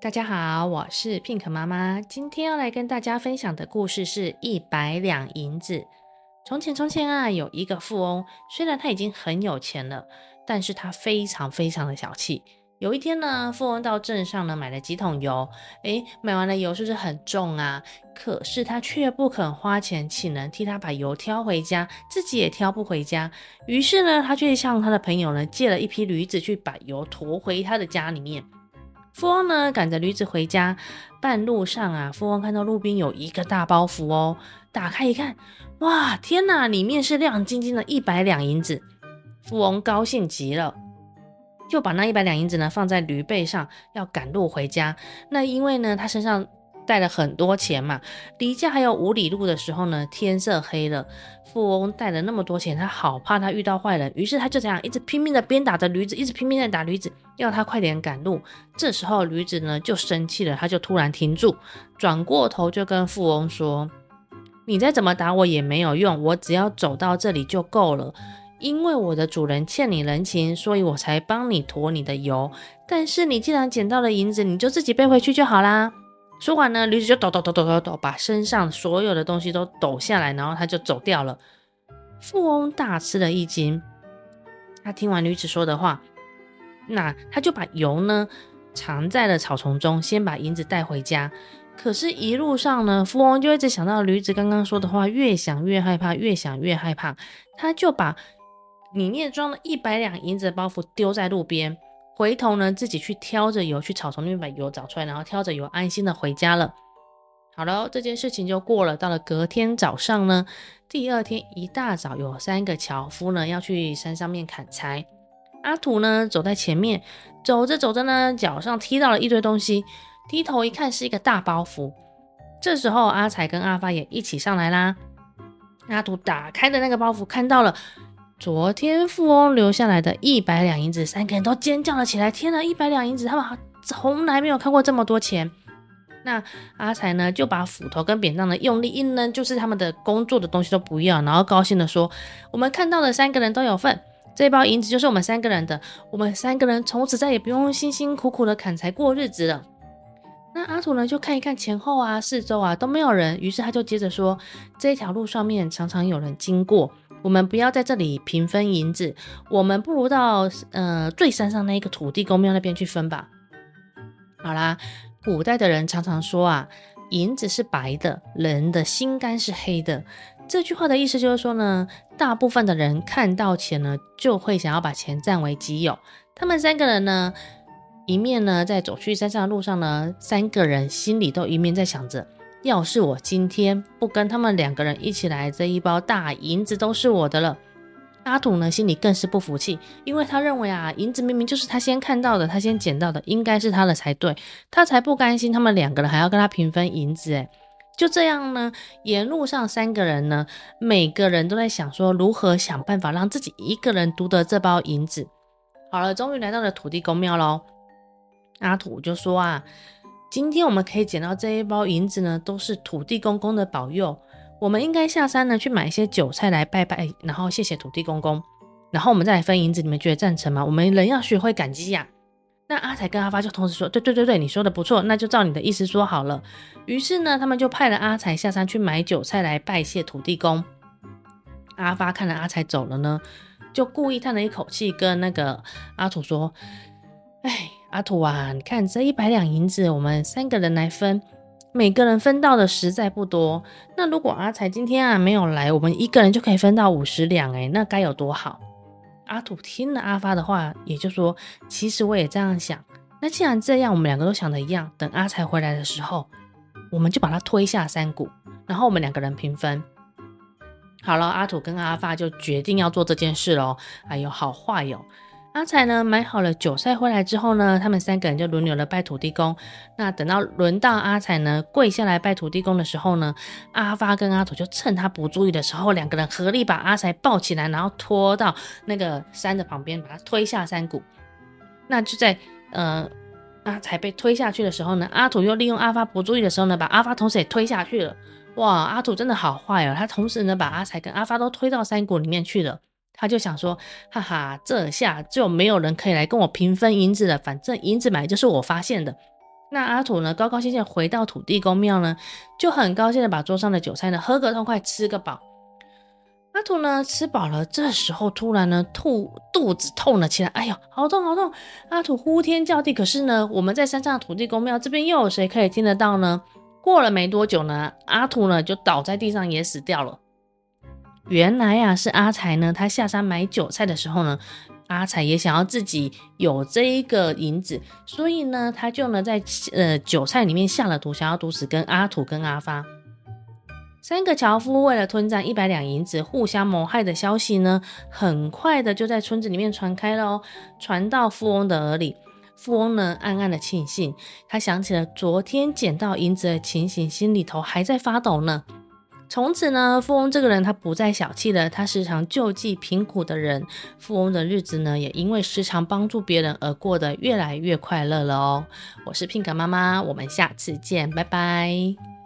大家好，我是 Pink 妈妈。今天要来跟大家分享的故事是一百两银子。从前，从前啊，有一个富翁，虽然他已经很有钱了，但是他非常非常的小气。有一天呢，富翁到镇上呢买了几桶油，诶，买完了油是不是很重啊？可是他却不肯花钱请人替他把油挑回家，自己也挑不回家。于是呢，他却向他的朋友呢借了一匹驴子去把油驮回他的家里面。富翁呢赶着驴子回家，半路上啊，富翁看到路边有一个大包袱哦，打开一看，哇，天哪，里面是亮晶晶的一百两银子。富翁高兴极了，就把那一百两银子呢放在驴背上，要赶路回家。那因为呢，他身上带了很多钱嘛，离家还有五里路的时候呢，天色黑了。富翁带了那么多钱，他好怕他遇到坏人，于是他就这样一直拼命的鞭打着驴子，一直拼命的打驴子，要他快点赶路。这时候驴子呢就生气了，他就突然停住，转过头就跟富翁说：“你再怎么打我也没有用，我只要走到这里就够了。因为我的主人欠你人情，所以我才帮你驮你的油。但是你既然捡到了银子，你就自己背回去就好啦。”说完呢，驴子就抖抖抖抖抖抖，把身上所有的东西都抖下来，然后他就走掉了。富翁大吃了一惊，他听完驴子说的话，那他就把油呢藏在了草丛中，先把银子带回家。可是，一路上呢，富翁就一直想到驴子刚刚说的话，越想越害怕，越想越害怕，他就把里面装了一百两银子的包袱丢在路边。回头呢，自己去挑着油去草丛里面把油找出来，然后挑着油安心的回家了。好了，这件事情就过了。到了隔天早上呢，第二天一大早，有三个樵夫呢要去山上面砍柴。阿土呢走在前面，走着走着呢，脚上踢到了一堆东西，低头一看是一个大包袱。这时候阿才跟阿发也一起上来啦。阿土打开的那个包袱，看到了。昨天富翁留下来的一百两银子，三个人都尖叫了起来。天哪，一百两银子，他们从来没有看过这么多钱。那阿财呢，就把斧头跟扁担呢用力一扔，就是他们的工作的东西都不要，然后高兴地说：“我们看到的三个人都有份，这包银子就是我们三个人的。我们三个人从此再也不用辛辛苦苦的砍柴过日子了。”那阿土呢，就看一看前后啊、四周啊都没有人，于是他就接着说：“这条路上面常常有人经过。”我们不要在这里平分银子，我们不如到呃最山上那一个土地公庙那边去分吧。好啦，古代的人常常说啊，银子是白的，人的心肝是黑的。这句话的意思就是说呢，大部分的人看到钱呢，就会想要把钱占为己有。他们三个人呢，一面呢在走去山上的路上呢，三个人心里都一面在想着。要是我今天不跟他们两个人一起来，这一包大银子都是我的了。阿土呢，心里更是不服气，因为他认为啊，银子明明就是他先看到的，他先捡到的，应该是他的才对，他才不甘心他们两个人还要跟他平分银子。哎，就这样呢，沿路上三个人呢，每个人都在想说如何想办法让自己一个人独得这包银子。好了，终于来到了土地公庙喽。阿土就说啊。今天我们可以捡到这一包银子呢，都是土地公公的保佑。我们应该下山呢去买一些韭菜来拜拜，然后谢谢土地公公，然后我们再来分银子。你们觉得赞成吗？我们人要学会感激呀。那阿财跟阿发就同时说：对对对对，你说的不错，那就照你的意思说好了。于是呢，他们就派了阿财下山去买韭菜来拜谢土地公。阿发看了阿财走了呢，就故意叹了一口气，跟那个阿土说：哎。阿土啊，你看这一百两银子，我们三个人来分，每个人分到的实在不多。那如果阿财今天啊没有来，我们一个人就可以分到五十两，诶，那该有多好！阿土听了阿发的话，也就说，其实我也这样想。那既然这样，我们两个都想的一样，等阿财回来的时候，我们就把他推下山谷，然后我们两个人平分。好了，阿土跟阿发就决定要做这件事喽。哎呦，好坏哟！阿才呢，买好了韭菜回来之后呢，他们三个人就轮流的拜土地公。那等到轮到阿才呢，跪下来拜土地公的时候呢，阿发跟阿土就趁他不注意的时候，两个人合力把阿才抱起来，然后拖到那个山的旁边，把他推下山谷。那就在呃阿才被推下去的时候呢，阿土又利用阿发不注意的时候呢，把阿发同时也推下去了。哇，阿土真的好坏哦！他同时呢，把阿才跟阿发都推到山谷里面去了。他就想说，哈哈，这下就没有人可以来跟我平分银子了。反正银子本来就是我发现的。那阿土呢，高高兴兴回到土地公庙呢，就很高兴的把桌上的酒菜呢喝个痛快，吃个饱。阿土呢吃饱了，这时候突然呢吐肚子痛了起来，哎呦，好痛好痛！阿土呼天叫地，可是呢，我们在山上的土地公庙这边又有谁可以听得到呢？过了没多久呢，阿土呢就倒在地上也死掉了。原来呀、啊，是阿财呢，他下山买韭菜的时候呢，阿财也想要自己有这一个银子，所以呢，他就呢在呃韭菜里面下了毒，想要毒死跟阿土跟阿发三个樵夫。为了吞占一百两银子，互相谋害的消息呢，很快的就在村子里面传开了哦，传到富翁的耳里。富翁呢，暗暗的庆幸，他想起了昨天捡到银子的情形，心里头还在发抖呢。从此呢，富翁这个人他不再小气了，他时常救济贫苦的人。富翁的日子呢，也因为时常帮助别人而过得越来越快乐了哦。我是 Pink 妈妈，我们下次见，拜拜。